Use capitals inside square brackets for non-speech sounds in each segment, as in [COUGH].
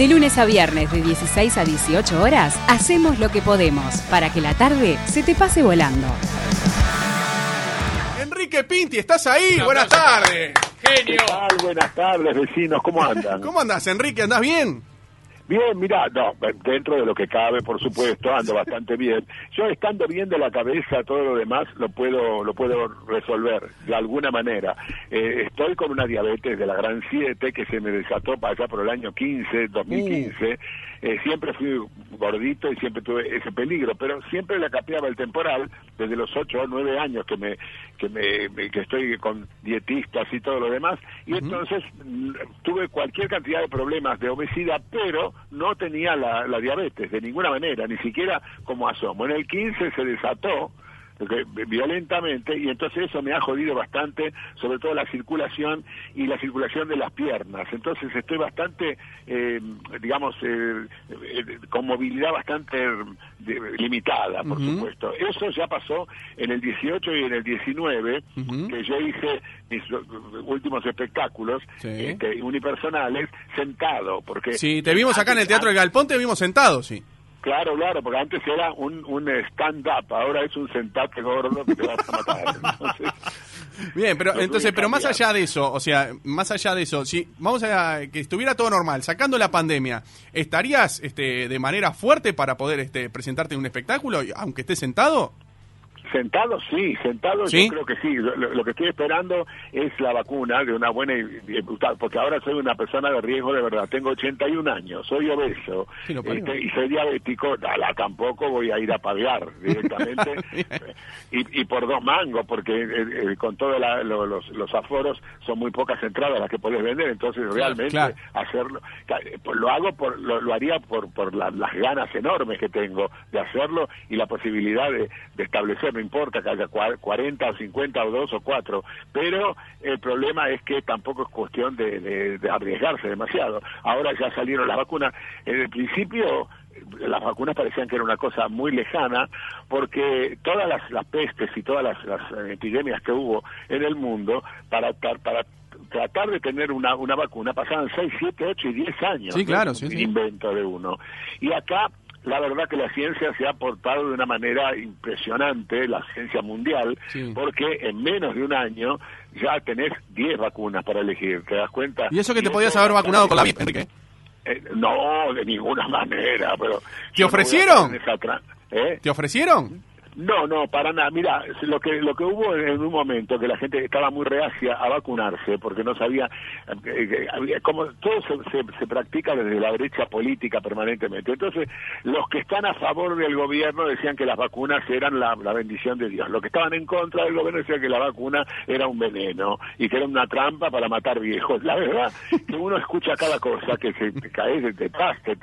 De lunes a viernes de 16 a 18 horas, hacemos lo que podemos para que la tarde se te pase volando. Enrique Pinti, ¿estás ahí? Buenas tardes. ¿Qué tal? Buenas tardes, vecinos. ¿Cómo andan? [LAUGHS] ¿Cómo andas, Enrique? ¿Andás bien? Bien, mira, no, dentro de lo que cabe, por supuesto, ando bastante bien. Yo estando bien de la cabeza, todo lo demás lo puedo lo puedo resolver de alguna manera. Eh, estoy con una diabetes de la gran 7 que se me desató para allá por el año 15, 2015. Eh, siempre fui gordito y siempre tuve ese peligro, pero siempre la capeaba el temporal desde los 8 o 9 años que me que me, que estoy con dietistas y todo lo demás y entonces mm, tuve cualquier cantidad de problemas de obesidad, pero no tenía la, la diabetes de ninguna manera, ni siquiera como asomo. En el 15 se desató violentamente y entonces eso me ha jodido bastante, sobre todo la circulación y la circulación de las piernas. Entonces estoy bastante, eh, digamos, eh, eh, con movilidad bastante limitada, por supuesto. Eso ya pasó en el 18 y en el 19, que yo hice mis últimos espectáculos este, unipersonales sentado. porque Sí, te vimos acá en el Teatro del Galpón, te vimos sentado, sí. Claro, claro, porque antes era un, un stand-up, ahora es un sentate gordo que te vas a matar. [LAUGHS] Bien, pero entonces, pero más allá de eso, o sea, más allá de eso, si vamos a que estuviera todo normal, sacando la pandemia, ¿estarías este, de manera fuerte para poder este, presentarte en un espectáculo, aunque estés sentado? Sentado sí, sentado yo creo que sí. Lo, que estoy esperando es la vacuna de una buena porque ahora soy una persona de riesgo de verdad. Tengo 81 años, soy obeso este, y soy diabético. la tampoco voy a ir a pagar directamente [LAUGHS] y, por dos mangos, porque eh, eh, con todos los, aforos son muy pocas entradas las que podés vender. Entonces realmente hacerlo, pues lo hago por lo, haría por por las ganas enormes que tengo de hacerlo y la posibilidad de, de importa que haya 40 o 50 o 2 o 4, pero el problema es que tampoco es cuestión de, arriesgarse demasiado. Ahora ya salieron las vacunas. En el principio las vacunas parecían que era una cosa muy lejana porque todas las, pestes y todas las, epidemias que hubo en el mundo para, para tratar de tener una, una vacuna pasaban 6, 7, 8 y 10 años. Sí, claro, sí, invento de uno. Y acá la verdad que la ciencia se ha portado de una manera impresionante, la ciencia mundial, porque en menos de un año ya tenés 10 vacunas para elegir, ¿te das cuenta? ¿Y eso que te podías haber vacunado con la Enrique? Eh, no, de ninguna [LAUGHS] manera, pero... ¿Te ofrecieron? ¿Eh? ¿Te ofrecieron? No, no, para nada. Mira, lo que lo que hubo en un momento que la gente estaba muy reacia a vacunarse porque no sabía, eh, como todo se, se, practica desde la brecha política permanentemente. Entonces, los que están a favor del gobierno decían que las vacunas eran la, bendición de Dios. Los que estaban en contra del gobierno decían que la vacuna era un veneno y que era una trampa para matar viejos. La verdad que uno escucha cada cosa que se cae, de te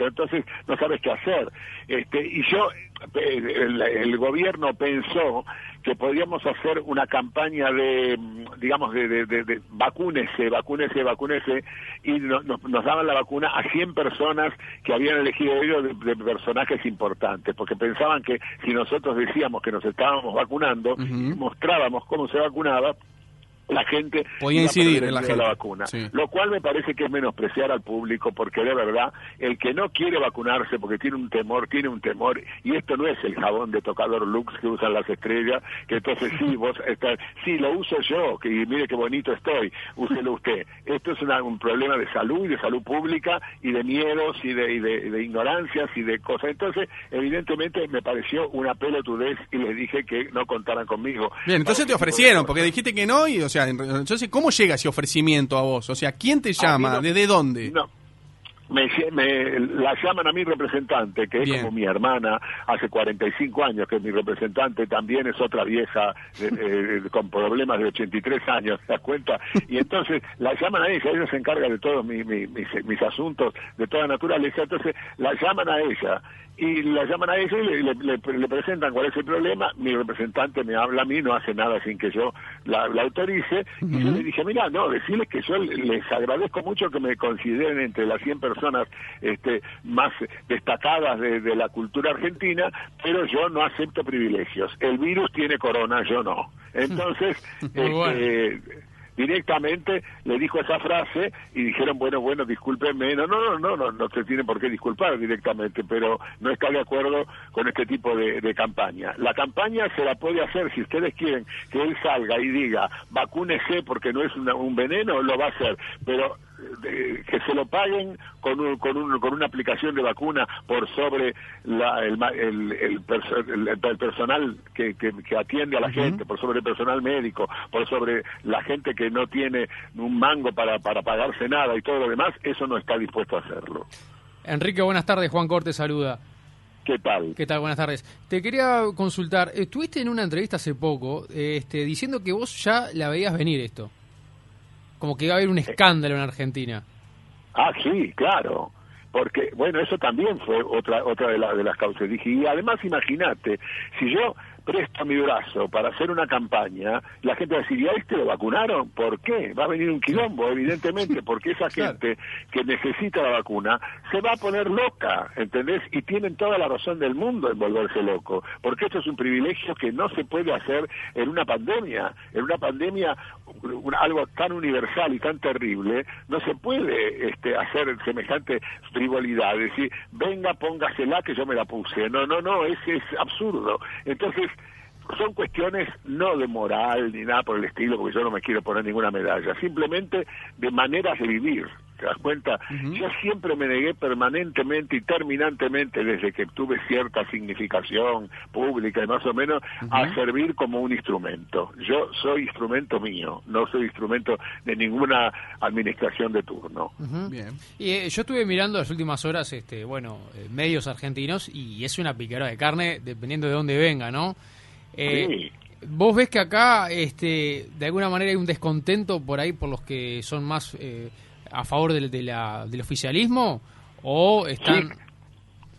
entonces no sabes qué hacer. Este, y yo el, gobierno pensó que podíamos hacer una campaña de, digamos, de, de, de, vacúnese, vacúnese, vacúnese, y nos daban la vacuna a 100 personas que habían elegido ellos de, personajes importantes, porque pensaban que si nosotros decíamos que nos estábamos vacunando, mostrábamos cómo se vacunaba, la gente podía incidir en la, vacuna, lo cual me parece que es menospreciar al público porque de verdad el que no quiere vacunarse porque tiene un temor, tiene un temor y esto no es el jabón de tocador Lux que usan las estrellas, que entonces sí, [LAUGHS] vos está, sí, lo uso yo, que mire qué bonito estoy, úselo usted. Esto es un problema de salud y de salud pública y de miedos y de, y de, ignorancias y de cosas. Entonces, evidentemente me pareció una pelotudez y les dije que no contaran conmigo. Bien, entonces te ofrecieron, porque dijiste que no y, o sea, entonces, ¿cómo llega ese ofrecimiento a vos? O sea, ¿quién te llama? ¿Desde dónde? No. Me, la llaman a mi representante, que es como mi hermana, hace 45 años que es mi representante, también es otra vieja con problemas de 83 años, ¿te das cuenta? Y entonces la llaman a ella, ella se encarga de todos mis, mis, asuntos de toda naturaleza, entonces la llaman a ella y la llaman a ella y le, presentan cuál es el problema, mi representante me habla a mí, no hace nada sin que yo la, autorice, y yo le dije, mira, no, decirles que yo les agradezco mucho que me consideren entre las 100 personas este, más destacadas de, la cultura argentina, pero yo no acepto privilegios. El virus tiene corona, yo no. [LAUGHS] Entonces, este, directamente le dijo esa frase y dijeron, bueno, bueno, discúlpenme, no, no, no, no, no, no se tiene por qué disculpar directamente, pero no está de acuerdo con este tipo de, de campaña. La campaña se la puede hacer, si ustedes quieren que él salga y diga, vacúnese porque no es un veneno, lo va a hacer, pero que se lo paguen con, un, con, un, con una aplicación de vacuna por sobre la, el, el, el, personal que, que, atiende a la gente, por sobre el personal médico, por sobre la gente que no tiene un mango para, para pagarse nada y todo lo demás, eso no está dispuesto a hacerlo. Enrique, buenas tardes. Juan Corte saluda. ¿Qué tal? ¿Qué tal? Buenas tardes. Te quería consultar. Estuviste en una entrevista hace poco este, diciendo que vos ya la veías venir esto como que iba a haber un escándalo en Argentina. Ah, sí, claro. Porque, bueno, eso también fue otra otra de, de las causas. Dije, y además imagínate, si yo presto mi brazo para hacer una campaña, la gente va a decir, ¿y a este lo vacunaron? ¿Por qué? Va a venir un quilombo, evidentemente, porque esa [LAUGHS] gente que necesita la vacuna se va a poner loca, ¿entendés? Y tienen toda la razón del mundo en volverse loco, porque esto es un privilegio que no se puede hacer en una pandemia. En una pandemia, algo tan universal y tan terrible, no se puede este, hacer semejante frivolidad, decir, venga, póngasela que yo me la puse. No, no, no, es, es absurdo. Entonces, son cuestiones no de moral ni nada por el estilo, porque yo no me quiero poner ninguna medalla, simplemente de maneras de vivir. ¿Te das cuenta? Yo siempre me negué permanentemente y terminantemente, desde que tuve cierta significación pública y más o menos, a servir como un instrumento. Yo soy instrumento mío, no soy instrumento de ninguna administración de turno. Bien. Y eh, yo estuve mirando las últimas horas, este, bueno, eh, medios argentinos y es una picara de carne dependiendo de dónde venga, ¿no? Eh, ¿Vos ves que acá, este, de alguna manera, hay un descontento por ahí por los que son más eh, a favor del, de la, del oficialismo? ¿O están.?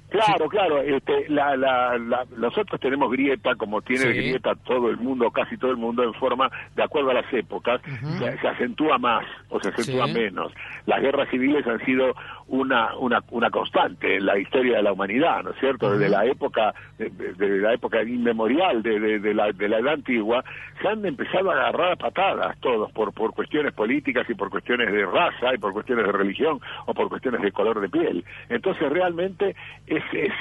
Claro, claro. Este, la, la, nosotros tenemos grieta, como tiene grieta todo el mundo, casi todo el mundo, en forma, de acuerdo a las épocas, se, acentúa más o se acentúa menos. Las guerras civiles han sido una, una, una constante en la historia de la humanidad, ¿no es cierto? Desde la época, de, la época inmemorial de, de, la, de la edad antigua, se han empezado a agarrar a patadas todos por, por cuestiones políticas y por cuestiones de raza y por cuestiones de religión o por cuestiones de color de piel. Entonces realmente es, es,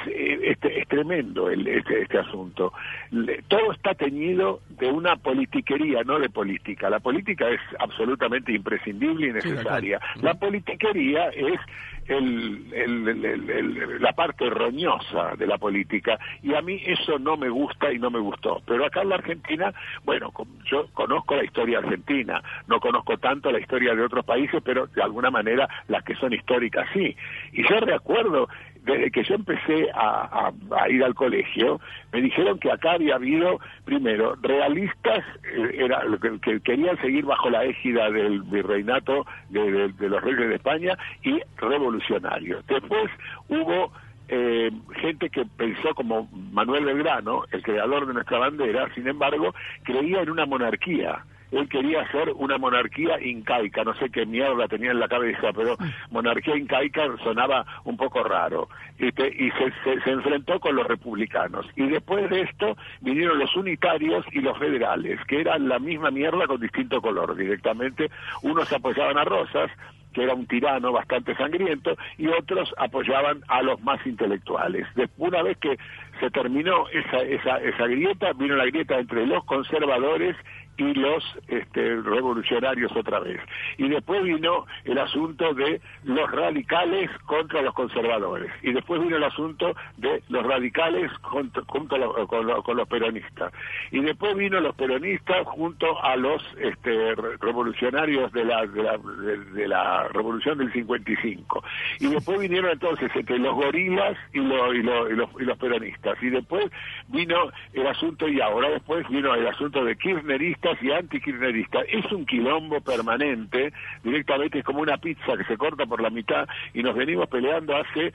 este, es tremendo el, este, este asunto. todo está teñido de una politiquería, no de política. La política es absolutamente imprescindible y necesaria. La politiquería es el, la parte roñosa de la política y a mí eso no me gusta y no me gustó. Pero acá en la Argentina, bueno, yo conozco la historia argentina, no conozco tanto la historia de otros países, pero de alguna manera las que son históricas sí. Y yo recuerdo desde que yo empecé a, ir al colegio, me dijeron que acá había habido, primero, realistas eh, era, que, que, querían seguir bajo la égida del virreinato de, los reyes de España y revolucionarios. Después hubo eh, gente que pensó como Manuel Belgrano, el creador de nuestra bandera, sin embargo, creía en una monarquía él quería hacer una monarquía incaica, no sé qué mierda tenía en la cabeza, pero monarquía incaica sonaba un poco raro, este, y se, se, enfrentó con los republicanos. Y después de esto vinieron los unitarios y los federales, que eran la misma mierda con distinto color directamente. Unos apoyaban a Rosas, que era un tirano bastante sangriento, y otros apoyaban a los más intelectuales. Después, una vez que se terminó esa, esa, esa grieta, vino la grieta entre los conservadores y los este, revolucionarios otra vez. Y después vino el asunto de los radicales contra los conservadores. Y después vino el asunto de los radicales junto, con, los peronistas. Y después vino los peronistas junto a los este, revolucionarios de la, de la, revolución del 55. Y después vinieron entonces entre los gorilas y, los, y, los, y los peronistas. Y después vino el asunto, y ahora después vino el asunto de kirchneristas y antikirchneristas. Es un quilombo permanente, directamente es como una pizza que se corta por la mitad y nos venimos peleando hace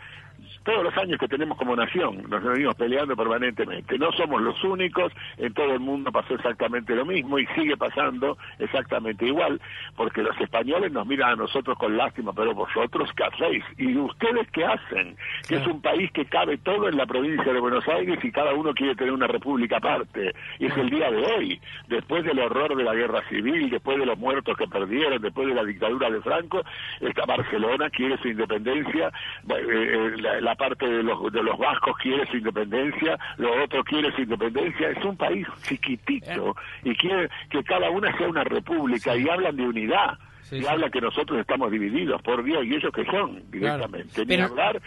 todos los años que tenemos como nación, nos venimos peleando permanentemente. No somos los únicos, en todo el mundo pasó exactamente lo mismo y sigue pasando exactamente igual, porque los españoles nos miran a nosotros con lástima, pero vosotros qué hacéis y ustedes qué hacen, que es un país que cabe todo en la provincia de Buenos Aires y cada uno quiere tener una república aparte. Y es el día de hoy, después del horror de la guerra civil, después de los muertos que perdieron, después de la dictadura de Franco, esta Barcelona quiere su independencia, eh, eh, la, parte de los, de los vascos quiere su independencia, lo otro quiere su independencia, es un país chiquitito y quiere que cada una sea una república y hablan de unidad. y hablan que nosotros estamos divididos, por Dios, y ellos que son directamente. Ni hablar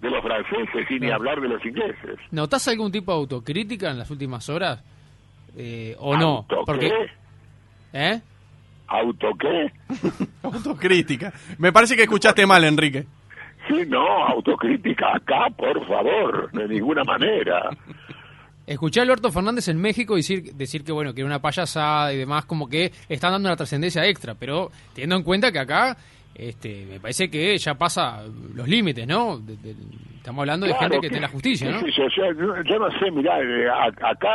de los franceses y ni hablar de los ingleses. ¿Notas algún tipo de autocrítica en las últimas horas? Eh, ¿O no? Porque, ¿Eh? ¿Auto qué? [LAUGHS] Autocrítica. Me parece que escuchaste mal, Enrique. Sí, no, autocrítica acá, por favor, de ninguna manera. Escuché a Alberto Fernández en México decir, decir que bueno que era una payasada y demás, como que están dando una trascendencia extra, pero teniendo en cuenta que acá este, me parece que ya pasa los límites, ¿no? estamos hablando de gente que, tiene la justicia, ¿no? Yo, no sé, mirá, eh, acá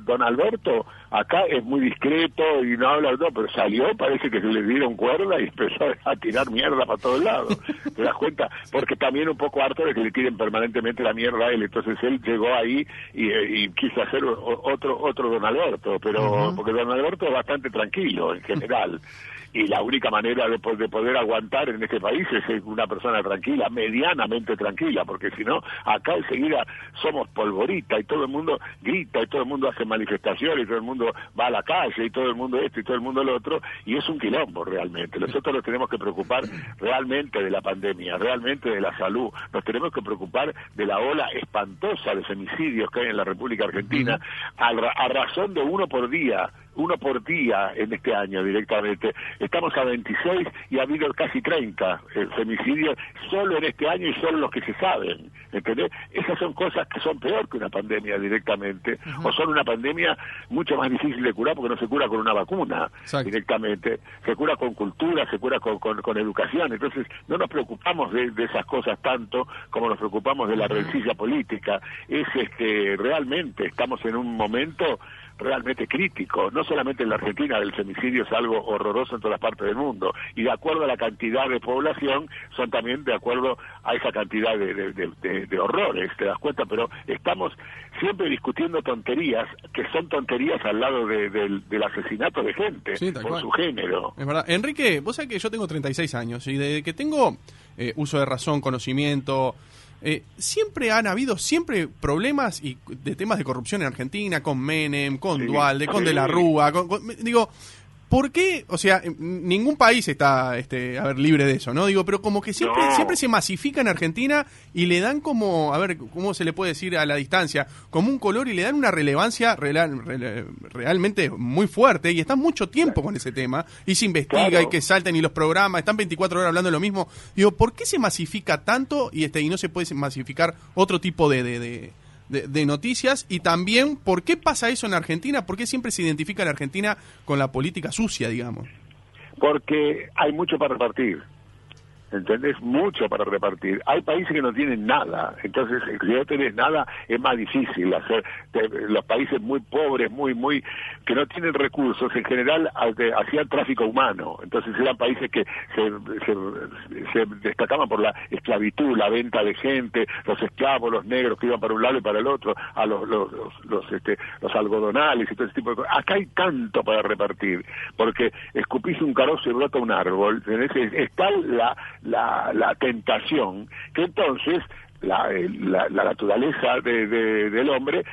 don Alberto, acá es muy discreto y no habla, no, pero salió, parece que se le dieron cuerda y empezó a tirar mierda para todos lados. [LAUGHS] ¿Te das cuenta? Porque también un poco harto de que le tiren permanentemente la mierda a él, entonces él llegó ahí y, eh, quiso hacer otro otro don Alberto, pero porque don Alberto es bastante tranquilo en general [LAUGHS] y la única manera de, de, poder aguantar en este país es ser una persona tranquila, medianamente tranquila, porque si no, acá enseguida somos polvorita y todo el mundo grita y todo el mundo hace manifestaciones y todo el mundo va a la calle y todo el mundo esto y todo el mundo lo otro y es un quilombo realmente. Nosotros nos tenemos que preocupar realmente de la pandemia, realmente de la salud, nos tenemos que preocupar de la ola espantosa de femicidios que hay en la República Argentina a, a razón de uno por día uno por día en este año directamente. Estamos a 26 y ha habido casi 30 eh, femicidios solo en este año y solo los que se saben. ¿Entendés? Esas son cosas que son peor que una pandemia directamente, o son una pandemia mucho más difícil de curar porque no se cura con una vacuna directamente, se cura con cultura, se cura con, con, educación. Entonces, no nos preocupamos de, esas cosas tanto como nos preocupamos de la rencilla política. Es este, realmente, estamos en un momento realmente crítico, no solamente en la Argentina, el femicidio es algo horroroso en todas partes del mundo, y de acuerdo a la cantidad de población, son también de acuerdo a esa cantidad de, horrores, te das cuenta, pero estamos siempre discutiendo tonterías, que son tonterías al lado del asesinato de gente, por su género. Es verdad. Enrique, vos sabés que yo tengo 36 años, y de que tengo eh, uso de razón, conocimiento, eh, siempre han habido siempre problemas y de temas de corrupción en Argentina con Menem, con Dualde, con De la Rúa, digo, ¿Por qué? O sea, ningún país está este, a ver, libre de eso, ¿no? Digo, pero como que siempre, siempre se masifica en Argentina y le dan como, a ver, ¿cómo se le puede decir a la distancia? Como un color y le dan una relevancia realmente muy fuerte y están mucho tiempo con ese tema y se investiga y que salten y los programas, están 24 horas hablando de lo mismo. Digo, ¿por qué se masifica tanto y, este, y no se puede masificar otro tipo de, de de, noticias y también por qué pasa eso en Argentina, por qué siempre se identifica la Argentina con la política sucia, digamos. Porque hay mucho para repartir. ¿Entendés? Mucho para repartir. Hay países que no tienen nada, entonces si no tenés nada es más difícil hacer. los países muy pobres, muy, muy, que no tienen recursos, en general hacían tráfico humano, entonces eran países que se, destacaban por la esclavitud, la venta de gente, los esclavos, los negros que iban para un lado y para el otro, a los, los, los, este, los algodonales y todo ese tipo de cosas. Acá hay tanto para repartir, porque escupís un carozo y brota un árbol, ¿tenés? está la la, la tentación, que entonces la, la, naturaleza de, del hombre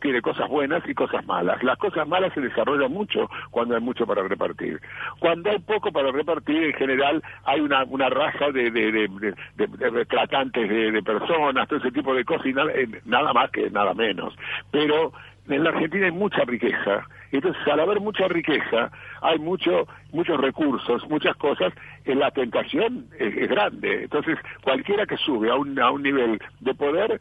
tiene cosas buenas y cosas malas. Las cosas malas se desarrollan mucho cuando hay mucho para repartir. Cuando hay poco para repartir, en general hay una, una raza de, de, de tratantes de, personas, todo ese tipo de cosas y nada, eh, nada más que nada menos. Pero en la Argentina hay mucha riqueza. Entonces, al haber mucha riqueza, hay mucho, muchos recursos, muchas cosas, en la tentación es, grande. Entonces, cualquiera que sube a un, a un nivel de poder,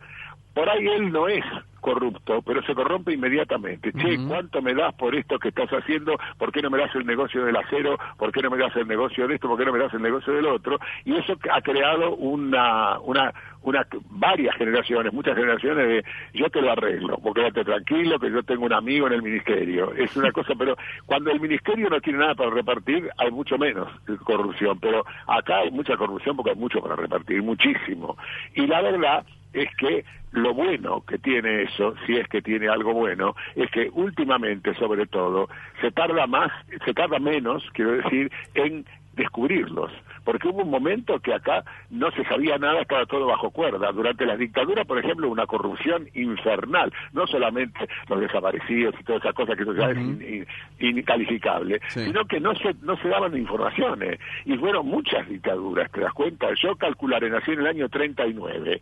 por ahí él no es corrupto, pero se corrompe inmediatamente. Che, ¿cuánto me das por esto que estás haciendo? ¿Por qué no me das el negocio del acero? ¿Por qué no me das el negocio de esto? ¿Por qué no me das el negocio del otro? Y eso ha creado una, una, una varias generaciones, muchas generaciones de yo te lo arreglo, vos quédate tranquilo que yo tengo un amigo en el ministerio. Es una cosa, pero cuando el ministerio no tiene nada para repartir, hay mucho menos corrupción, pero acá hay mucha corrupción porque hay mucho para repartir, muchísimo. Y la verdad es que lo bueno que tiene eso, si es que tiene algo bueno, es que últimamente, sobre todo, se tarda más, se tarda menos, quiero decir, en descubrirlos, porque hubo un momento que acá no se sabía nada, estaba todo bajo cuerda. Durante la dictadura, por ejemplo, una corrupción infernal, no solamente los desaparecidos y todas esas cosas que eso ya es incalificable, sino que no se, no se daban informaciones. Y fueron muchas dictaduras, ¿te das cuenta? Yo calcularé, nací en el año 39,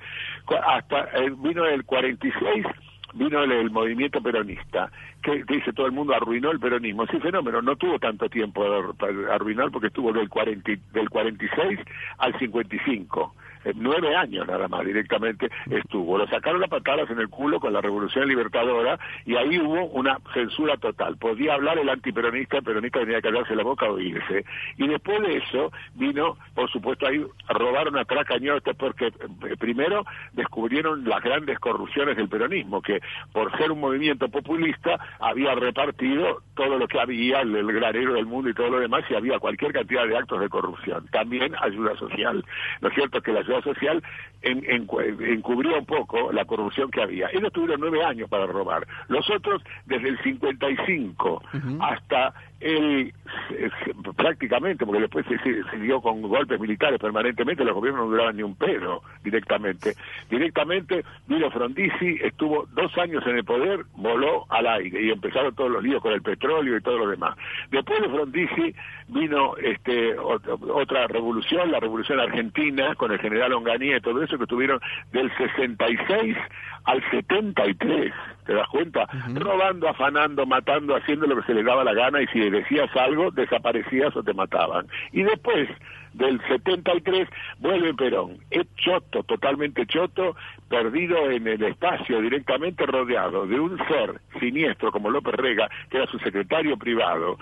hasta eh, vino el 46 vino el, movimiento peronista, que, dice todo el mundo arruinó el peronismo. Ese fenómeno no tuvo tanto tiempo para arruinar porque estuvo del, 40, del 46 al 55 nueve años nada más directamente estuvo. Lo sacaron las patadas en el culo con la Revolución Libertadora y ahí hubo una censura total. Podía hablar el antiperonista, el peronista tenía que callarse la boca o irse. Y después de eso vino, por supuesto, ahí robaron a Tracañote porque eh, primero descubrieron las grandes corrupciones del peronismo, que por ser un movimiento populista había repartido todo lo que había, el, el granero del mundo y todo lo demás, y había cualquier cantidad de actos de corrupción. También ayuda social. ¿No es cierto que la social en, encubría un poco la corrupción que había. Ellos tuvieron nueve años para robar. Los otros, desde el 55 hasta el prácticamente, porque después se, siguió con golpes militares permanentemente, los gobiernos no duraban ni un pedo directamente. Directamente, Vilo Frondizi estuvo dos años en el poder, voló al aire y empezaron todos los líos con el petróleo y todo lo demás. Después de Frondizi vino este otra revolución, la revolución argentina, con el general Onganía y todo eso, que estuvieron del 66 al 73, ¿te das cuenta? Robando, afanando, matando, haciendo lo que se les daba la gana y si decías algo, desaparecías o te mataban. Y después del 73 vuelve Perón, es choto, totalmente choto, perdido en el espacio, directamente rodeado de un ser siniestro como López Rega, que era su secretario privado,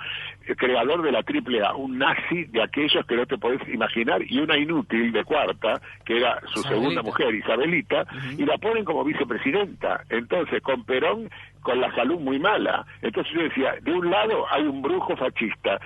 el creador de la AAA, un nazi de aquellos que no te podés imaginar, y una inútil de cuarta, que era su segunda mujer, Isabelita, y la ponen como vicepresidenta. Entonces, con Perón con la salud muy mala. Entonces yo decía, de un lado hay un brujo fascista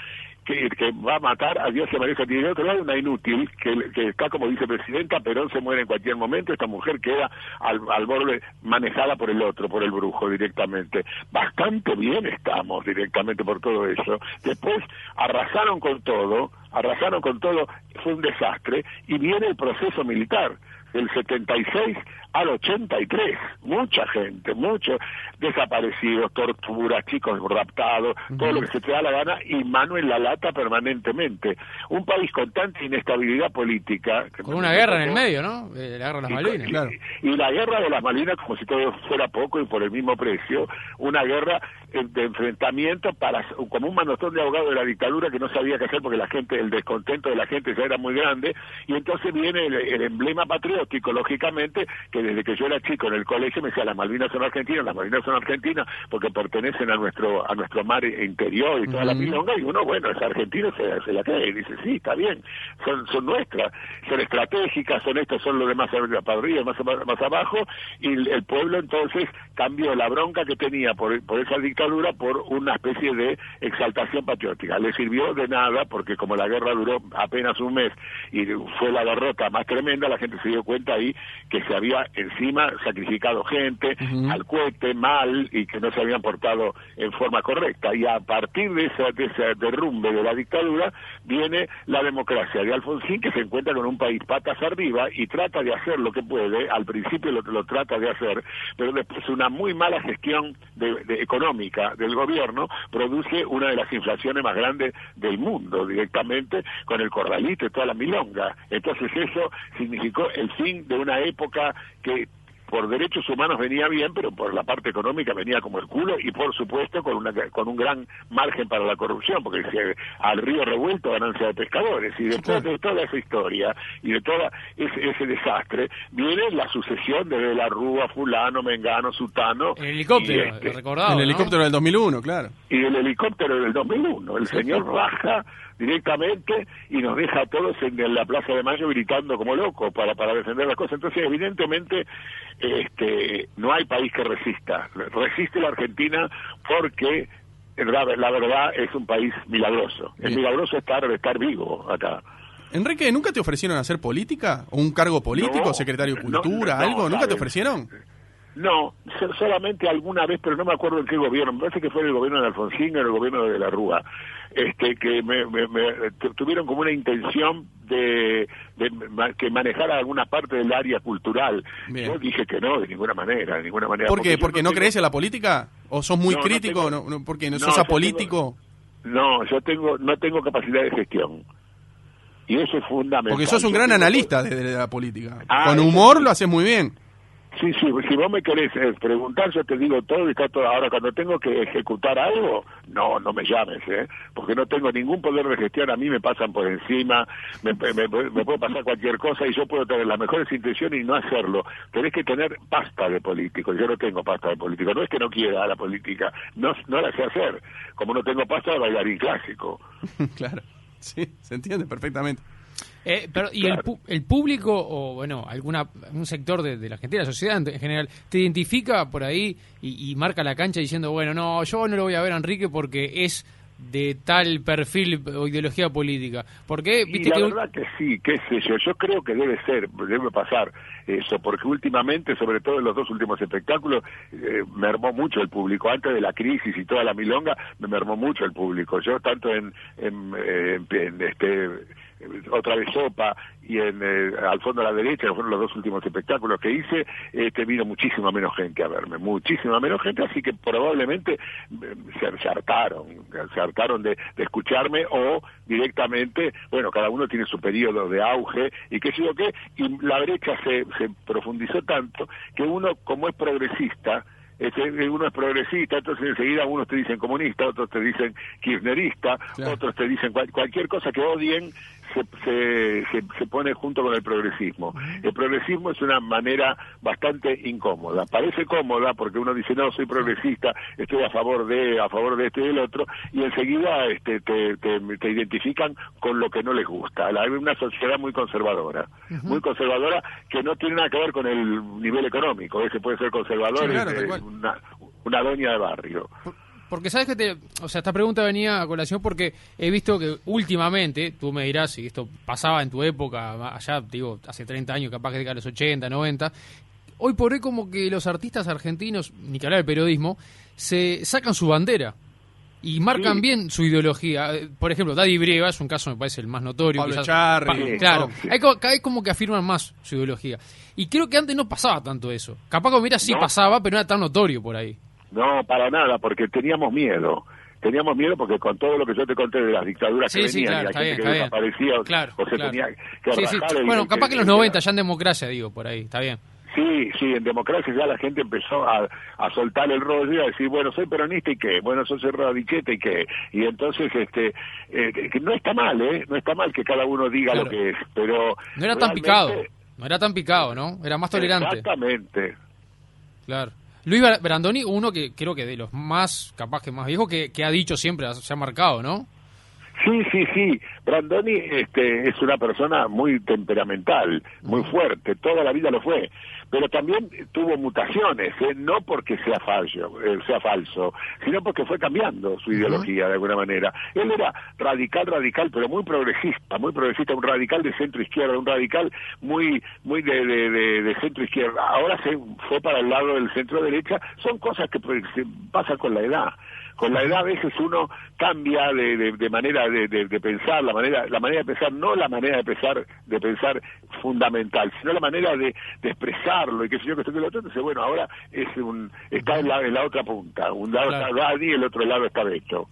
que, va a matar a Dios y María Santín. Y otro lado, una inútil que, que, está como vicepresidenta, Perón se muere en cualquier momento, esta mujer queda al, al borde manejada por el otro, por el brujo directamente. Bastante bien estamos directamente por todo eso. Después arrasaron con todo, arrasaron con todo, fue un desastre, y viene el proceso militar del 76 al 83. Mucha gente, muchos desaparecidos, torturas, chicos raptados, todo lo que se te da la gana y mano en la lata permanentemente. Un país con tanta inestabilidad política. Con una guerra en el medio, ¿no? Eh, la guerra de las Malvinas. claro. y, la guerra de las Malvinas, como si todo fuera poco y por el mismo precio, una guerra de enfrentamiento para como un manotón de abogados de la dictadura que no sabía qué hacer porque la gente, el descontento de la gente ya era muy grande, y entonces viene el, el emblema patriótico, lógicamente, que desde que yo era chico en el colegio me decía las Malvinas son argentinas, las Malvinas son argentinas porque pertenecen a nuestro a nuestro mar interior y toda la milonga y uno bueno es argentino se, se la cree y dice sí está bien son son nuestras son estratégicas son estas son los demás para arriba más más abajo y el, pueblo entonces cambió la bronca que tenía por por esa dictadura por una especie de exaltación patriótica. Le sirvió de nada porque como la guerra duró apenas un mes y fue la derrota más tremenda la gente se dio cuenta ahí que se había encima sacrificado gente al cohete mal y que no se habían portado en forma correcta. Y a partir de, esa, de ese derrumbe de la dictadura viene la democracia de Alfonsín que se encuentra con un país patas arriba y trata de hacer lo que puede, al principio lo, lo trata de hacer, pero después una muy mala gestión de, económica del gobierno produce una de las inflaciones más grandes del mundo directamente con el corralito y toda la milonga. Entonces eso significó el fin de una época que por derechos humanos venía bien, pero por la parte económica venía como el culo y por supuesto con, una, con un gran margen para la corrupción, porque si al río revuelto ganancia de pescadores. Y después de toda esa historia y de todo ese, ese, desastre, viene la sucesión de la Rúa, Fulano, Mengano, Sutano. El helicóptero, este, El helicóptero del 2001, claro. Y el helicóptero del 2001. El señor baja directamente y nos deja a todos en la Plaza de Mayo gritando como locos para, para defender las cosas. Entonces, evidentemente, este, no hay país que resista. Resiste la Argentina porque la, verdad es un país milagroso. Es milagroso estar, estar vivo acá. Enrique, ¿nunca te ofrecieron hacer política? ¿O un cargo político, secretario de Cultura, algo? ¿Nunca te ofrecieron? No, solamente alguna vez, pero no me acuerdo en qué gobierno, me parece que fue el gobierno de Alfonsín o el gobierno de la Rúa, este, que me, tuvieron como una intención de, que manejara alguna parte del área cultural. Yo dije que no, de ninguna manera, de ninguna manera. ¿Por qué? ¿Porque, no, crees en la política? ¿O sos muy crítico? No, no, ¿Porque no sos apolítico? no, yo tengo, no tengo capacidad de gestión. Y eso es fundamental. Porque sos un gran analista de, la política. Ah, Con humor lo haces muy bien. Sí, sí, si vos me querés eh, preguntar, yo te digo todo y está todo. Ahora, cuando tengo que ejecutar algo, no, no me llames, ¿eh? Porque no tengo ningún poder de gestión, a mí me pasan por encima, me, me, puede pasar cualquier cosa y yo puedo tener las mejores intenciones y no hacerlo. Tenés que tener pasta de político, yo no tengo pasta de político. No es que no quiera la política, no, no la sé hacer. Como no tengo pasta de bailarín clásico. [LAUGHS] claro, sí, se entiende perfectamente. Eh, pero, ¿Y el, el, público, o bueno, alguna un sector de, la gente, de la sociedad en general, te identifica por ahí y, marca la cancha diciendo, bueno, no, yo no lo voy a ver a Enrique porque es de tal perfil o ideología política? Porque, ¿viste la verdad que sí, qué sé yo, yo creo que debe ser, debe pasar eso, porque últimamente, sobre todo en los dos últimos espectáculos, eh, me armó mucho el público, antes de la crisis y toda la milonga, me mermó mucho el público, yo tanto en, en, eh, en este otra vez Sopa y en eh, al fondo a la derecha, que fueron los dos últimos espectáculos que hice, este, vino muchísima menos gente a verme, muchísima menos gente, así que probablemente eh, se, hartaron, se hartaron de, escucharme o directamente, bueno, cada uno tiene su periodo de auge y qué sé yo qué, y la derecha se, se profundizó tanto que uno, como es progresista, este, uno es progresista, entonces enseguida unos te dicen comunista, otros te dicen kirchnerista, otros te dicen cualquier cosa que odien, se, se, se, pone junto con el progresismo. El progresismo es una manera bastante incómoda. Parece cómoda porque uno dice, no, soy progresista, estoy a favor de, a favor de este y del otro, y enseguida este, te, te, identifican con lo que no les gusta. Hay una sociedad muy conservadora, muy conservadora que no tiene nada que ver con el nivel económico. Ese puede ser conservador, una, una doña de barrio. Porque sabes que te, o sea, esta pregunta venía a colación porque he visto que últimamente, tú me dirás si esto pasaba en tu época, allá, digo, hace 30 años, capaz que de los 80, 90, hoy por hoy como que los artistas argentinos, ni que hablar del periodismo, se sacan su bandera y marcan bien su ideología. Por ejemplo, Daddy Brieva es un caso, me parece, el más notorio. Pablo Charri. claro, hay, como que afirman más su ideología. Y creo que antes no pasaba tanto eso. Capaz que mira sí pasaba, pero no era tan notorio por ahí. No, para nada, porque teníamos miedo. Teníamos miedo porque con todo lo que yo te conté de las dictaduras que venían y la gente que desaparecía o se tenía que Bueno, capaz que en los 90 ya en democracia, digo, por ahí, está bien. Sí, sí, en democracia ya la gente empezó a, a soltar el rollo y a decir, bueno, soy peronista y qué, bueno, soy radichete y qué. Y entonces, este, eh, que no está mal, ¿eh? No está mal que cada uno diga lo que es, pero... No era tan picado, no era tan picado, ¿no? Era más tolerante. Exactamente. Claro. Luis Brandoni, uno que creo que de los más, capaz que más viejos, que, que ha dicho siempre, se ha marcado, ¿no? Sí, sí, sí. Brandoni este, es una persona muy temperamental, muy fuerte, toda la vida lo fue pero también tuvo mutaciones, ¿eh? no porque sea falso, eh, sea falso, sino porque fue cambiando su ideología de alguna manera. Él era radical, radical, pero muy progresista, muy progresista, un radical de centro izquierda, un radical muy, muy de, de, centro izquierda. Ahora se fue para el lado del centro derecha. Son cosas que pues, pasan con la edad con la edad a veces uno cambia de, de, manera de, de, pensar, la manera, la manera de pensar, no la manera de pensar, de pensar fundamental, sino la manera de, expresarlo y que sé yo que estoy que lo otro, entonces bueno, ahora es un, está en la, en la otra punta, un lado está Dani y el otro lado está Beto.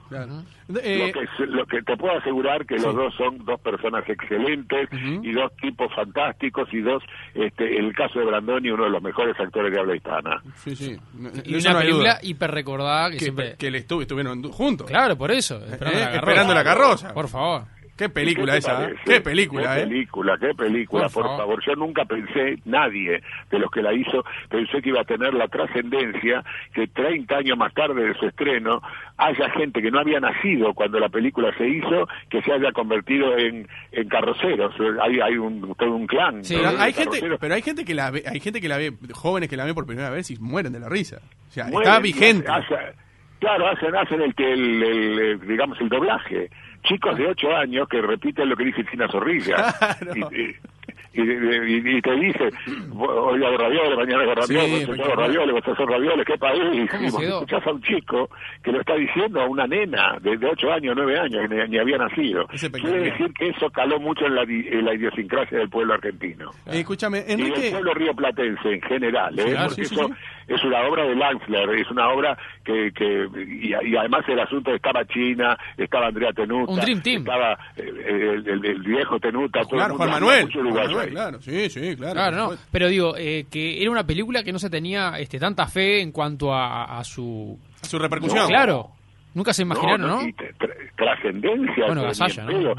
Eh, lo, que, te puedo asegurar que los dos son dos personas excelentes y dos tipos fantásticos y dos, este, el caso de Brandoni, uno de los mejores actores de habla hispana. Sí, sí. Y una película hiper recordada que, siempre... que le estuvieron juntos. Claro, por eso. Esperando, la, carroza. Por favor. Qué película ¿Qué te esa, ¿eh? parece? Qué película, qué ¿eh? película, qué película, Por por, favor. favor. Yo nunca pensé, nadie de los que la hizo, pensé que iba a tener la trascendencia que 30 años más tarde de su estreno haya gente que no había nacido cuando la película se hizo, que se haya convertido en, en carroceros. Hay, hay un, todo un clan. Hay gente, pero hay gente que la ve, hay gente que la ve, jóvenes que la ven por primera vez y mueren de la risa. O sea, Mueren está y vigente. hace- hace- claro, hacen, hacen el, que el, el, eh, digamos, el doblaje. Chicos de 8 años que repiten lo que dice China Zorrilla. Claro. Y, y- y- y- y te dice, hoy hago ravioles, mañana hago Sí, ravioles, vos hago ravioles, vos haces ravioles, qué país. ¿Cómo Y vos escuchás a un chico que lo está diciendo a una nena de, de 8 años, 9 años, que ni, ni había nacido. Quiere decir que eso caló mucho en la, en la idiosincrasia del pueblo argentino. Eh, escúchame, Y del Enrique. pueblo rioplatense en general, ¿eh? Claro, porque sí, sí, eso sí. Es una obra de Langsler, es una obra que, que y, y además el asunto estaba China, estaba Andrea Tenuta, Un dream team. estaba eh, el, el- el viejo Tenuta, todo el Claro, mundo, Juan Manuel. Juan claro, sí, sí, claro. No. Pero digo, eh, que era una película que no se tenía este, tanta fe en cuanto a, a su... Su repercusión. Claro. Nunca se imaginaron, ¿no? y tra- trascendencia. Bueno, Gasalla, ¿no?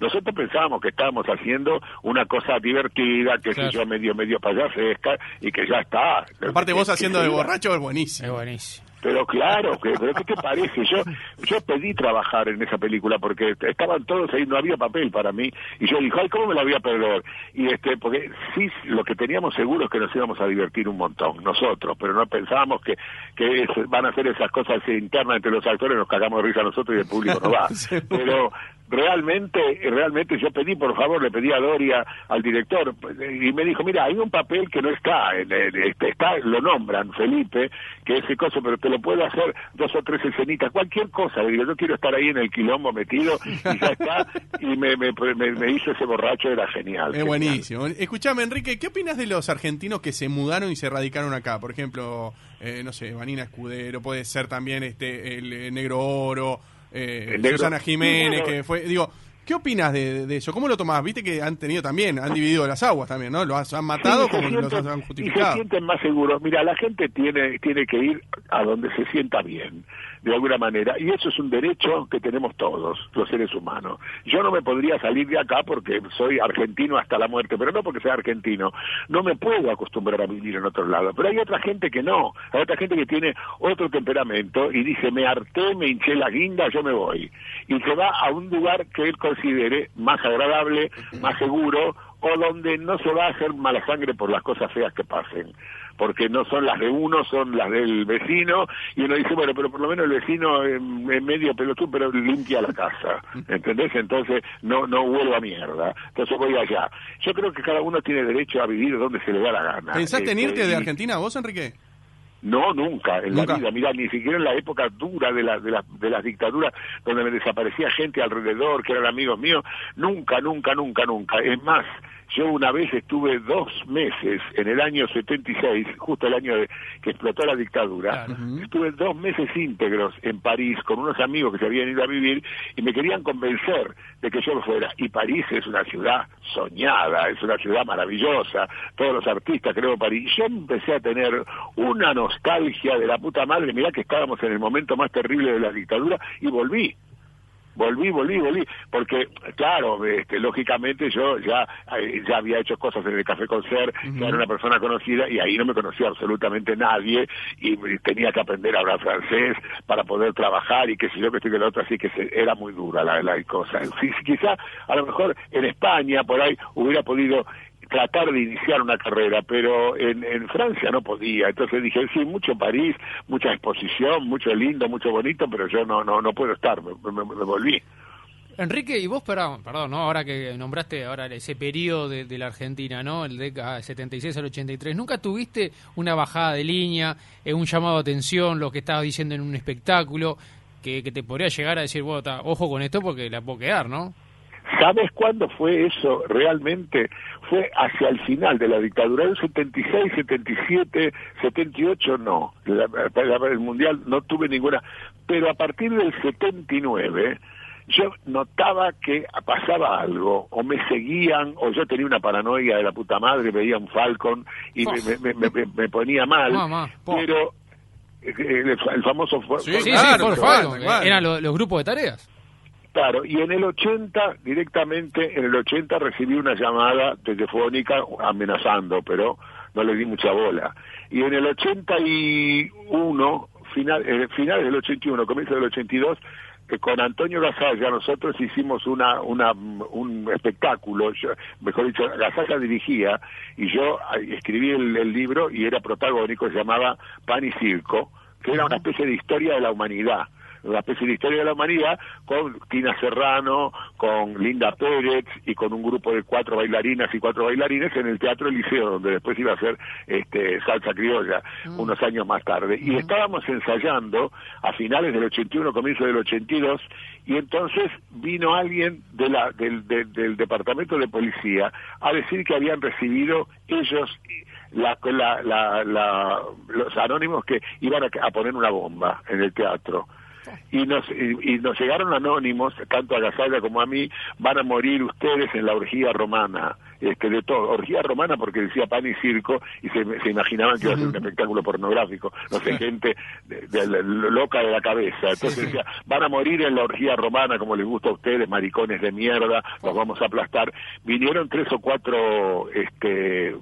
Nosotros pensábamos que estábamos haciendo una cosa divertida, que Claro. sé yo, medio medio payasesca, y que ya está. Aparte vos haciendo de borracho es Es buenísimo. buenísimo. Pero claro, que, pero ¿qué te parece? Yo yo pedí trabajar en esa película porque estaban todos ahí, no había papel para mí, y yo dije, ay, ¿cómo me la voy a perder? Y este, porque sí, lo que teníamos seguro es que nos íbamos a divertir un montón, nosotros, pero no pensábamos que, que es- van a hacer esas cosas internas entre los actores, nos cagamos de risa nosotros y el público no va. [LAUGHS] Pero realmente, realmente yo pedí, por favor, le pedí a Doria, al director, y me dijo, mira, hay un papel que no está, en el- este, está, lo nombran, Felipe, que ese coso, pero te lo puedo hacer dos o tres escenitas, cualquier cosa, le digo, yo quiero estar ahí en el quilombo metido, y ya está, [LAUGHS] y me, me, me- me hizo ese borracho, era genial. Es genial. buenísimo. Escuchame, Enrique, ¿qué opinas de los argentinos que se mudaron y se radicaron acá? Por ejemplo, eh, no sé, Vanina Escudero, puede ser también este el, eh, Negro Oro, eh, Susana Jiménez, que fue, digo, ¿qué opinas de, de eso? ¿Cómo lo tomás? Viste que han tenido también, han dividido las aguas también, ¿no? Los han matado Sí, los han y se justificado. sienten más seguros. Mira, la gente tiene, tiene que ir a donde se sienta bien, de alguna manera, y eso es un derecho que tenemos todos, los seres humanos. Yo no me podría salir de acá porque soy argentino hasta la muerte, pero no porque sea argentino. No me puedo acostumbrar a vivir en otro lado. Pero hay otra gente que no, hay otra gente que tiene otro temperamento y dice, me harté, me hinché la guinda, yo me voy. Y se va a un lugar que él considere más agradable, más seguro, o donde no se va a hacer mala sangre por las cosas feas que pasen, porque no son las de uno, son las del vecino, y uno dice, bueno, pero por lo menos el vecino es medio pelotudo, pero limpia la casa, [LAUGHS] ¿entendés? Entonces no no huelo a mierda, entonces voy allá. Yo creo que cada uno tiene derecho a vivir donde se le da la gana. ¿Pensaste en irte de Argentina vos, Enrique? no, nunca, en Nunca. la vida. Mira, ni siquiera en la época dura de, la, de, la- de las dictaduras, donde me desaparecía gente alrededor, que eran amigos míos. Nunca, nunca, nunca, nunca. Es más, yo una vez estuve dos meses, en el año 76, justo el año de, que explotó la dictadura, Claro. estuve dos meses íntegros en París con unos amigos que se habían ido a vivir y me querían convencer de que yo me fuera. Y París es una ciudad soñada, es una ciudad maravillosa, todos los artistas creo París. Yo empecé a tener una nostalgia de la puta madre, mirá que estábamos en el momento más terrible de la dictadura y volví. Volví, volví, volví, porque claro, este, lógicamente yo ya eh, ya había hecho cosas en el Café Concert, ya era una persona conocida y ahí no me conocía absolutamente nadie y tenía que aprender a hablar francés para poder trabajar y que si yo que estoy que la otra, así que se- era muy dura la, la cosa. Sí, sí, quizá a lo mejor en España por ahí hubiera podido tratar de iniciar una carrera, pero en, en Francia no podía. Entonces dije, sí, mucho París, mucha exposición, mucho lindo, mucho bonito, pero yo no no no puedo estar, me, volví. Enrique, y vos, perdón, perdón, ¿no? Ahora que nombraste ahora ese periodo de, la Argentina, ¿no? El de ah, 76 al 83, ¿nunca tuviste una bajada de línea, eh, un llamado de atención, lo que estabas diciendo en un espectáculo, que, que te podría llegar a decir, bueno, ta, ojo con esto porque la puedo quedar, ¿no? ¿Sabes cuándo fue eso realmente? Fue hacia el final de la dictadura, el 76, 77, 78 no. La- la- el Mundial no tuve ninguna. Pero a partir del 79 yo notaba que pasaba algo, o me seguían, o yo tenía una paranoia de la puta madre, veía un Falcon y me, me- me- me- me ponía mal. Mamá, pero eh, el, el famoso... fue- Sí, Sí, Claro, sí, Falcon, eran lo- los grupos de tareas. Claro, y en el 80, directamente en el 80 recibí una llamada telefónica amenazando, pero no le di mucha bola. Y en el 81, final, eh, finales del 81, comienzo del 82, que con Antonio Gasalla nosotros hicimos una, una, un espectáculo, mejor dicho, Gasalla dirigía y yo escribí el, el, libro y era protagónico, se llamaba Pan y Circo, que era una especie de historia de la humanidad una especie de historia de la humanidad con Tina Serrano, con Linda Pérez y con un grupo de cuatro bailarinas y cuatro bailarines en el Teatro Eliseo, donde después iba a ser este, salsa criolla mm. unos años más tarde. Y estábamos ensayando a finales del 81, comienzo del 82, y entonces vino alguien de la, del, del departamento de policía a decir que habían recibido ellos la, la, la, los anónimos que iban a, poner una bomba en el teatro y nos, y, nos llegaron anónimos, tanto a Gasalla como a mí, van a morir ustedes en la orgía romana, este, de todo, orgía romana porque decía pan y circo y se, se imaginaban que iba a ser un espectáculo pornográfico, no sé, gente de, loca de la cabeza, entonces decía, van a morir en la orgía romana como les gusta a ustedes, maricones de mierda, los vamos a aplastar, vinieron tres o cuatro este,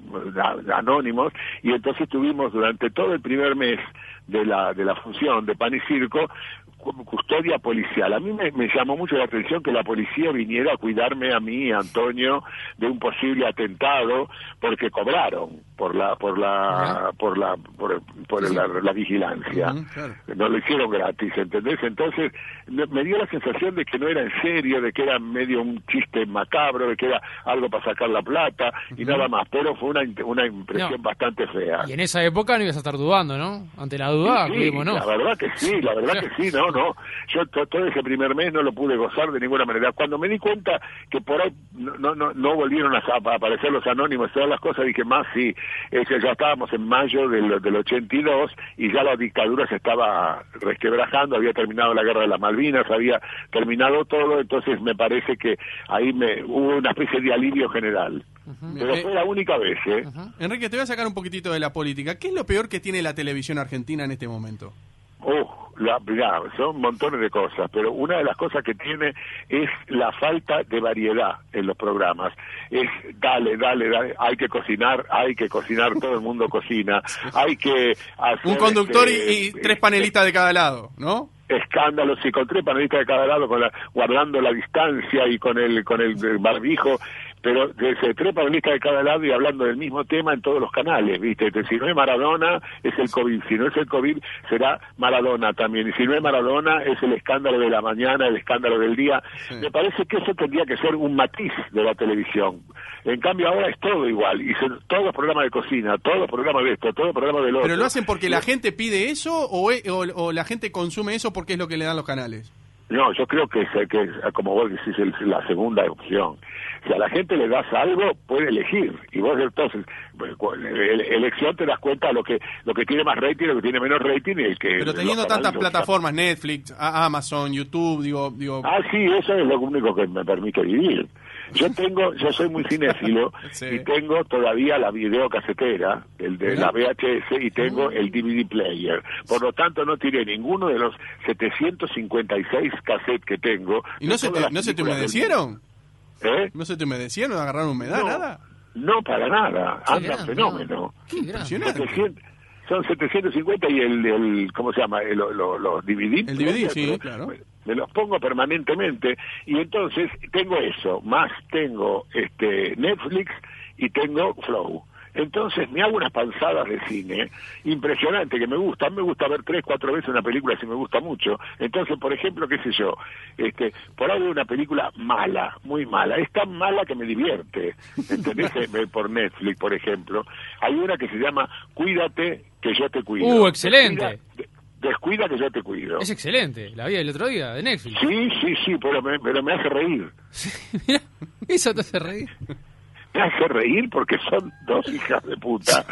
anónimos y entonces tuvimos durante todo el primer mes de la, de la función de pan y circo custodia policial. A mí me, llamó mucho la atención que la policía viniera a cuidarme a mí, Antonio, de un posible atentado, porque cobraron por la por la por la por, la, vigilancia. No lo hicieron gratis, ¿entendés? Entonces me dio la sensación de que no era en serio, de que era medio un chiste macabro, de que era algo para sacar la plata y nada más. Pero fue una, una impresión bastante fea. Y en esa época no ibas a estar dudando, ¿no? Ante la duda, sí, ¿no? La verdad que sí, la verdad [LAUGHS] que sí, no, no. Yo todo ese primer mes no lo pude gozar de ninguna manera. Cuando me di cuenta que por ahí no, no, no volvieron a, aparecer los anónimos, todas las cosas, dije más, sí, ya estábamos en mayo del, del 82 y ya la dictadura se estaba resquebrajando, había terminado la guerra de las Malvinas, había terminado todo, entonces me parece que ahí me hubo una especie de alivio general. Pero fue la única vez. ¿eh? Enrique, te voy a sacar un poquitito de la política. ¿Qué es lo peor que tiene la televisión argentina en este momento? La, son montones de cosas, pero una de las cosas que tiene es la falta de variedad en los programas. Es dale, dale, dale, hay que cocinar, hay que cocinar, todo el mundo cocina, [LAUGHS] hay que hacer, Un conductor y, este, tres panelistas de cada lado, ¿no? escándalos y con tres panelistas de cada lado con guardando la distancia y con el con el barbijo pero se trepa lista de cada lado y hablando del mismo tema en todos los canales, ¿viste? si no es Maradona, es el COVID, si no es el COVID, será Maradona también, y si no es Maradona, es el escándalo de la mañana, el escándalo del día. Me parece que eso tendría que ser un matiz de la televisión. En cambio ahora es todo igual, y son todos programas de cocina, todos programas de esto, todos programas de lo ¿Pero lo hacen porque la gente pide eso o, o la gente consume eso porque es lo que le dan los canales? No, yo creo que es, que como vos decís, es la segunda opción. Si a la gente le das algo, puede elegir. Y vos entonces, pues, elección te das cuenta lo que lo que tiene más rating, lo que tiene menos rating y el que... Pero teniendo tantas plataformas, Netflix, Amazon, YouTube, digo, digo... Ah, sí, eso es lo único que me permite vivir. Yo [LAUGHS] tengo, yo soy muy cinéfilo y tengo todavía la videocasetera, el de la VHS y tengo el DVD player. Por lo tanto, no tiré ninguno de los 756 cassettes que tengo. ¿Y no se te, no se te humedecieron? ¿Eh? ¿No se te humedecieron? ¿Agarraron humedad? ¿Nada? No, para nada. Anda fenómeno. son 750 y el, el ¿cómo se llama? El, los. El sí, claro me los pongo permanentemente y entonces tengo eso, más tengo este Netflix y tengo Flow. Entonces me hago unas panzadas de cine impresionante que me gusta. Me gusta ver tres, cuatro veces una película si me gusta mucho. Entonces, por ejemplo, qué sé yo, este, por ahí veo una película mala, muy mala. Es tan mala que me divierte. [LAUGHS] ¿Entendés? por Netflix, por ejemplo. Hay una que se llama Cuídate que yo te cuido. Uh, excelente descuida que yo te cuido. Es excelente, la vida del otro día, de Netflix. Sí, sí, sí, pero me, pero me hace reír. [LAUGHS] mira, eso te hace reír. [LAUGHS] me hace reír porque son dos hijas de puta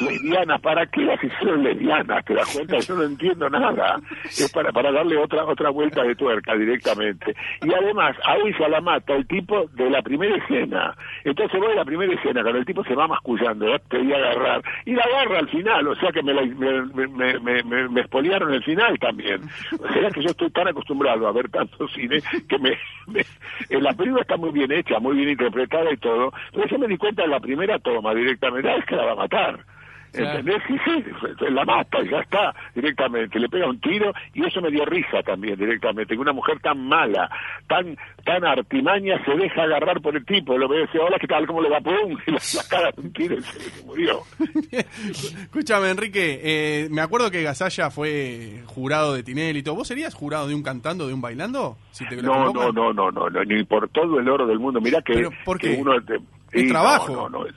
lesbianas. ¿Para qué las hicieron lesbianas? ¿Te das cuenta? Yo no entiendo nada. Es para, para darle otra otra vuelta de tuerca directamente. Y además, a ella la mata el tipo de la primera escena. Entonces voy a la primera escena, cuando el tipo se va mascullando, ¿eh? te voy a agarrar. Y la agarra al final, o sea que me, la, me, me, me, me, expoliaron el final también. O sea que yo estoy tan acostumbrado a ver tanto cine que me, la película está muy bien hecha, muy bien interpretada y todo. Pero yo me di cuenta en la primera toma directamente, ah, es que la va a matar. ¿Entendés? Sí, sí, la mata y ya está directamente, le pega un tiro y eso me dio risa también directamente, que una mujer tan mala, tan tan artimaña se deja agarrar por el tipo, lo ve y dice, hola, ¿qué tal? ¿Cómo le va? ¡Pum! Y la, [LAUGHS] cara de un tiro y se, murió. Escúchame, Enrique, eh, me acuerdo que Gasalla fue jurado de Tinelli y todo. ¿Vos serías jurado de un cantando, de un bailando? Si te no, no, no, no, no, no, ni por todo el oro del mundo. Mira que, que uno... es trabajo. No, no, no, es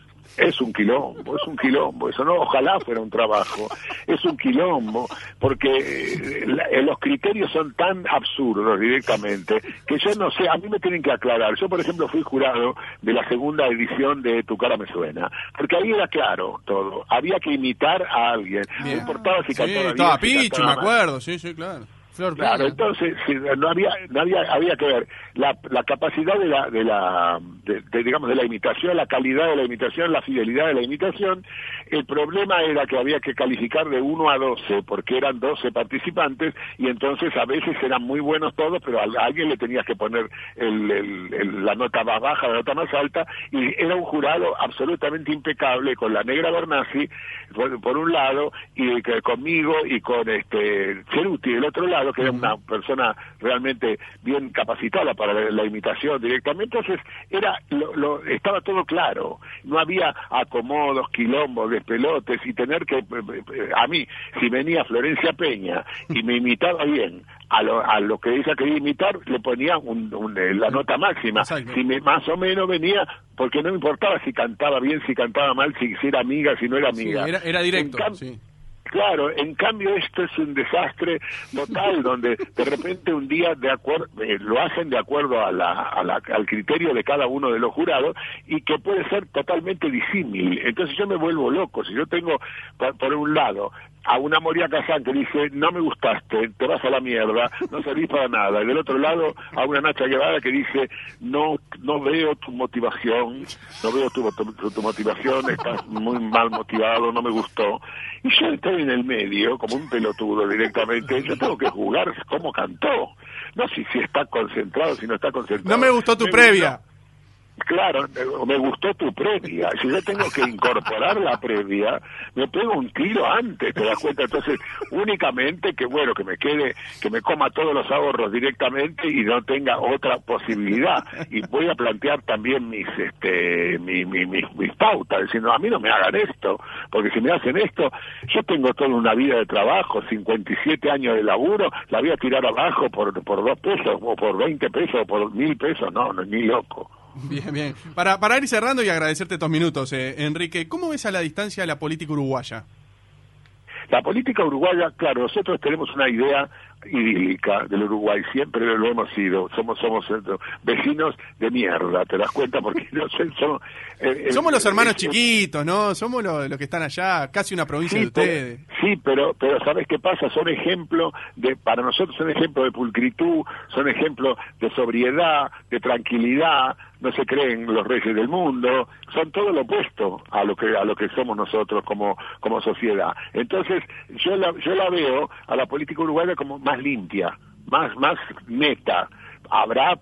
un quilombo, es un quilombo, eso no, ojalá fuera un trabajo, es un quilombo, porque eh, los criterios son tan absurdos directamente que yo no sé, a mí me tienen que aclarar. Yo, por ejemplo, fui jurado de la segunda edición de Tu cara me suena, porque ahí era claro todo, había que imitar a alguien, no importaba si cantaba bien. Estaba Pichu, me acuerdo, sí, sí, claro claro, entonces no había, no había, había que ver la, la capacidad de la, de la, de, digamos, de la imitación, la calidad de la imitación, la fidelidad de la imitación. El problema era que había que calificar de 1 a 12, porque eran 12 participantes, y entonces a veces eran muy buenos todos, pero a, alguien le tenías que poner el, la nota más baja, la nota más alta, y era un jurado absolutamente impecable, con la negra Bernasi, por, un lado, y conmigo, y con este Ceruti del otro lado, que era una persona realmente bien capacitada para la, imitación directamente, entonces era lo, estaba todo claro, no había acomodos, quilombos, despelotes y tener que, a mí, si venía Florencia Peña y me imitaba bien, a lo, a lo que ella quería imitar le ponía un, la nota máxima. Si me, más o menos venía, porque no me importaba si cantaba bien, si cantaba mal, si, era amiga, si no era amiga. era, directo. sí. Claro, en cambio esto es un desastre total, [LAUGHS] donde de repente un día de eh, lo hacen de acuerdo a la, al criterio de cada uno de los jurados y que puede ser totalmente disímil. Entonces yo me vuelvo loco. Si yo tengo, por un lado, a una Moria Kazan que dice, no me gustaste, te vas a la mierda, no servís para nada. Y del otro lado, a una Nacha Guevara que dice, no no veo tu motivación, no veo tu, tu, motivación, estás muy mal motivado, no me gustó. Y yo estoy en el medio, como un pelotudo directamente, yo tengo que jugar como cantó. No sé si está concentrado, si no está concentrado. No me gustó tu previa. Claro, me gustó tu previa. Si yo tengo que incorporar la previa, me pego un tiro antes, ¿te das cuenta? Entonces, únicamente que, bueno, que me quede, que me coma todos los ahorros directamente y no tenga otra posibilidad. Y voy a plantear también mis, este, mis, mis, pautas, diciendo, a mí no me hagan esto, porque si me hacen esto, yo tengo toda una vida de trabajo, 57 años de laburo, la voy a tirar abajo por, por dos pesos, o por 20 pesos, o por mil pesos, no, no, ni loco. Bien, bien. Para, para ir cerrando y agradecerte estos minutos, eh, Enrique, ¿cómo ves a la distancia la política uruguaya? La política uruguaya, claro, nosotros tenemos una idea idílica del Uruguay, siempre lo hemos sido, somos somos vecinos de mierda, ¿te das cuenta? Porque [LAUGHS] no sé, somos, eh, eh, somos los hermanos chiquitos, ¿no? Somos los, que están allá, casi una provincia de ustedes. sí, pero pero ¿sabes qué pasa? Son ejemplo de, para nosotros son ejemplo de pulcritud, son ejemplo de sobriedad, de tranquilidad, no se creen los reyes del mundo, son todo lo opuesto a lo que a lo que somos nosotros como como sociedad. Entonces, yo la yo la veo a la política uruguaya como más limpia, más más neta. Habrá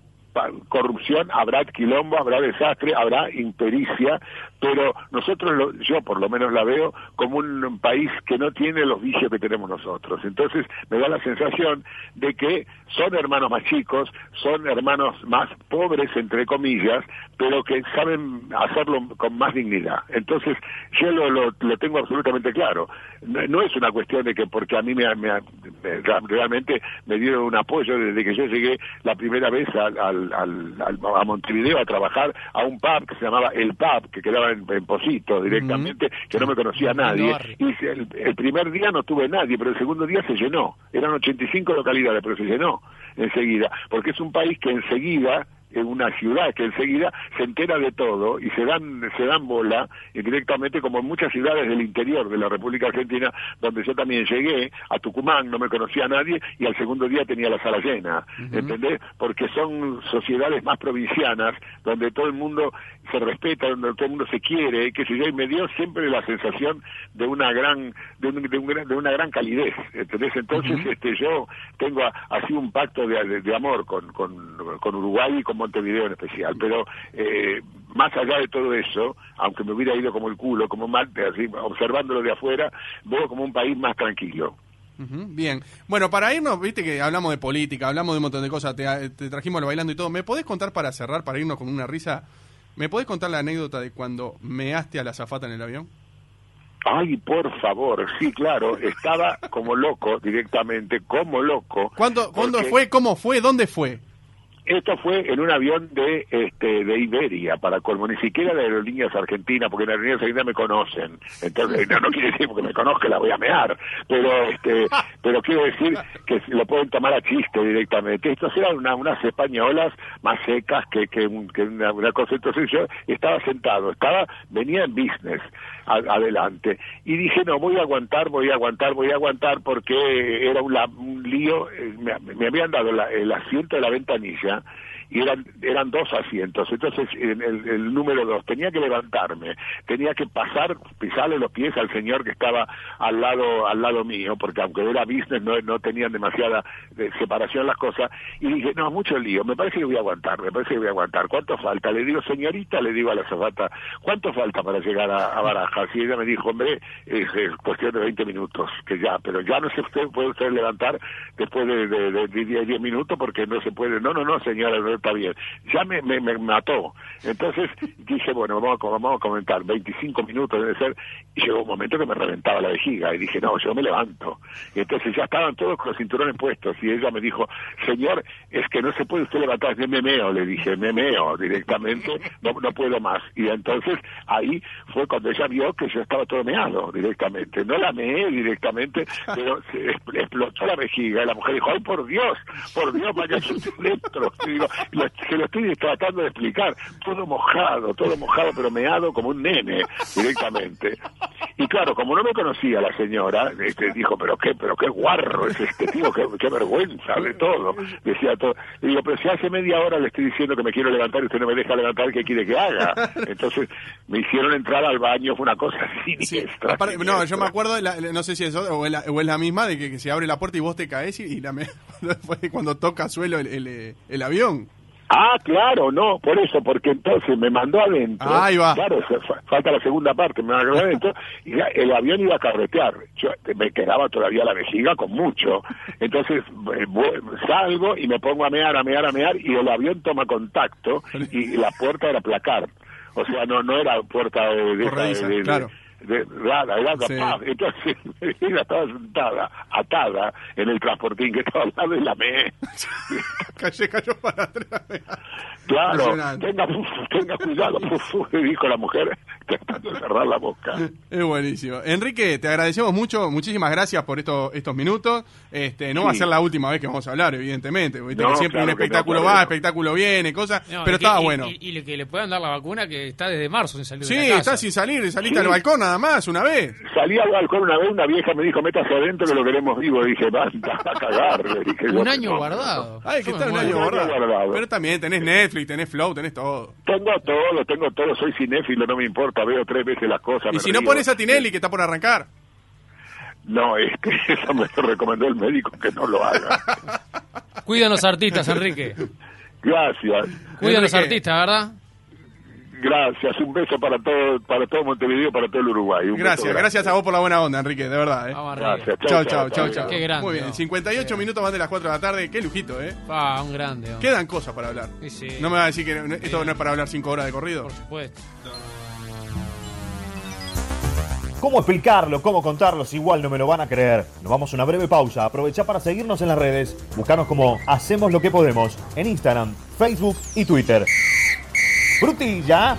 corrupción, habrá quilombo, habrá desastre, habrá impericia, pero nosotros, yo por lo menos la veo como un país que no tiene los vicios que tenemos nosotros. Entonces me da la sensación de que son hermanos más chicos, son hermanos más pobres, entre comillas, pero que saben hacerlo con más dignidad. Entonces yo lo, lo, tengo absolutamente claro. No, es una cuestión de que porque a mí me, realmente me dieron un apoyo desde que yo llegué la primera vez al, al, a Montevideo a trabajar a un pub que se llamaba El Pub, que quedaba en, Posito directamente, que no me conocía nadie. Y el, primer día no tuve nadie, pero el segundo día se llenó. Eran 85 localidades, pero se llenó enseguida, porque es un país que enseguida en una ciudad que enseguida se entera de todo y se dan se dan bola directamente como en muchas ciudades del interior de la República Argentina donde yo también llegué a Tucumán no me conocía a nadie y al segundo día tenía la sala llena ¿entendés? porque son sociedades más provincianas donde todo el mundo se respeta donde todo el mundo se quiere que sé yo y me dio siempre la sensación de una gran de, de, una gran calidez ¿entendés? entonces este yo tengo así un pacto de, de amor con, con, con Uruguay y con Montevideo en especial, pero eh, más allá de todo eso, aunque me hubiera ido como el culo, como Marte, así, observándolo de afuera, veo como un país más tranquilo. bien, bueno, para irnos, viste que hablamos de política, hablamos de un montón de cosas, te, trajimos lo bailando y todo. ¿Me podés contar para cerrar, para irnos con una risa? ¿Me podés contar la anécdota de cuando measte a la zafata en el avión? Ay, por favor, sí, claro, [LAUGHS] estaba como loco directamente, como loco. ¿Cuándo, ¿cuándo fue? ¿Cómo fue? ¿Dónde fue? Esto fue en un avión de este de Iberia, para colmo, ni siquiera de Aerolíneas Argentinas, porque en Aerolíneas Argentinas me conocen. Entonces, no, quiere decir porque me conozca la voy a mear, pero este [LAUGHS] pero quiero decir que lo pueden tomar a chiste directamente. Estas eran unas españolas más secas que, que, una, una cosa. Entonces yo estaba sentado, estaba venía en business adelante. Y dije, no, voy a aguantar, voy a aguantar, voy a aguantar, porque era un, un lío, eh, me, me, habían dado el asiento de la ventanilla y eran, eran dos asientos. Entonces, el, el, número dos, tenía que levantarme, tenía que pasar, pisarle los pies al señor que estaba al lado, al lado mío, porque aunque era business no, no tenían demasiada eh, separación las cosas, y dije, no, mucho lío, me parece que voy a aguantar, me parece que voy a aguantar. ¿Cuánto falta? Le digo, señorita, le digo a la zafata, ¿cuánto falta para llegar a, Barajas? Y ella me dijo, hombre, es, cuestión de 20 minutos, que ya, pero ya no se usted, puede usted levantar después de, de, 10, minutos porque no se puede. No, no, no, señora, está bien. Ya me, me, mató. Entonces dije, bueno, vamos a, vamos a comentar, 25 minutos debe ser, y llegó un momento que me reventaba la vejiga, y dije, no, yo me levanto. Y entonces ya estaban todos con los cinturones puestos, y ella me dijo, señor, es que no se puede usted levantar, de memeo, le dije, memeo directamente, no, no puedo más. Y entonces ahí fue cuando ella vio que yo estaba todo meado directamente. No la meé directamente, pero se explotó la vejiga, y la mujer dijo, ay, por Dios, por Dios, vaya dentro. Y digo, se lo estoy tratando de explicar, todo mojado, todo mojado, pero meado como un nene directamente. Y claro, como no me conocía la señora, este, dijo, pero qué, pero qué guarro es este tío, qué, vergüenza de todo. Decía todo. Y digo, pero si hace media hora le estoy diciendo que me quiero levantar y usted no me deja levantar, ¿qué quiere que haga? [LAUGHS] Entonces me hicieron entrar al baño, fue una cosa así. no, yo me acuerdo, no sé si es o es la, o es la misma, de que, se abre la puerta y vos te caes y, la me, [LAUGHS] cuando toca suelo el, el, el avión. Ah, claro, no, por eso, porque entonces me mandó adentro. ahí va. Claro, falta la segunda parte, me mandó adentro y el avión iba a carretear. Yo me quedaba todavía la vejiga con mucho. Entonces eh, salgo y me pongo a mear, a mear, a mear y el avión toma contacto y la puerta era placar. O sea, no no era puerta de, de, claro de rara, era capaz. Entonces [LAUGHS] ella estaba sentada, atada en el transportín que estaba al lado de la me. [LAUGHS] cayó para atrás. Claro, tenga, tenga cuidado, dijo la mujer, tratando de cerrar la boca. Es buenísimo. Enrique, te agradecemos mucho, muchísimas gracias por estos estos minutos. Este, no va a ser la última vez que vamos a hablar, evidentemente. siempre un espectáculo va, espectáculo viene, cosas, pero estaba bueno. Y, que le puedan dar la vacuna que está desde marzo sin salir sí, de la casa. está sin salir, saliste al balcón nada más, una vez. Salí al balcón una vez, una vieja me dijo, métase adentro que lo queremos vivo. dije, basta, a cagar. un año guardado. Ay, que está un año guardado. Pero también tenés Netflix, tenés Flow, tenés todo. Tengo todo, tengo todo, soy cinéfilo, no me importa, veo tres veces las cosas. Y si no pones a Tinelli, que está por arrancar. No, es que [LAUGHS] eso me recomendó el médico que no lo haga. Cuida a los artistas, Enrique. Gracias. Cuida a los artistas, ¿verdad? Gracias, un beso para todo, para todo Montevideo, para todo el Uruguay. gracias, gracias a vos por la buena onda, Enrique, de verdad. ¿eh? gracias, chao, chao, chao, chao. Qué grande. Muy bien, 58 minutos más de las 4 de la tarde, qué lujito, ¿eh? Ah, un grande. Quedan cosas para hablar. No me va a decir que esto no es para hablar 5 horas de corrido. Por supuesto. ¿Cómo explicarlo? ¿Cómo contarlo? Si igual no me lo van a creer. Nos vamos a una breve pausa. Aprovecha para seguirnos en las redes. Buscanos como Hacemos lo que podemos en Instagram, Facebook y Twitter. Brutinho, já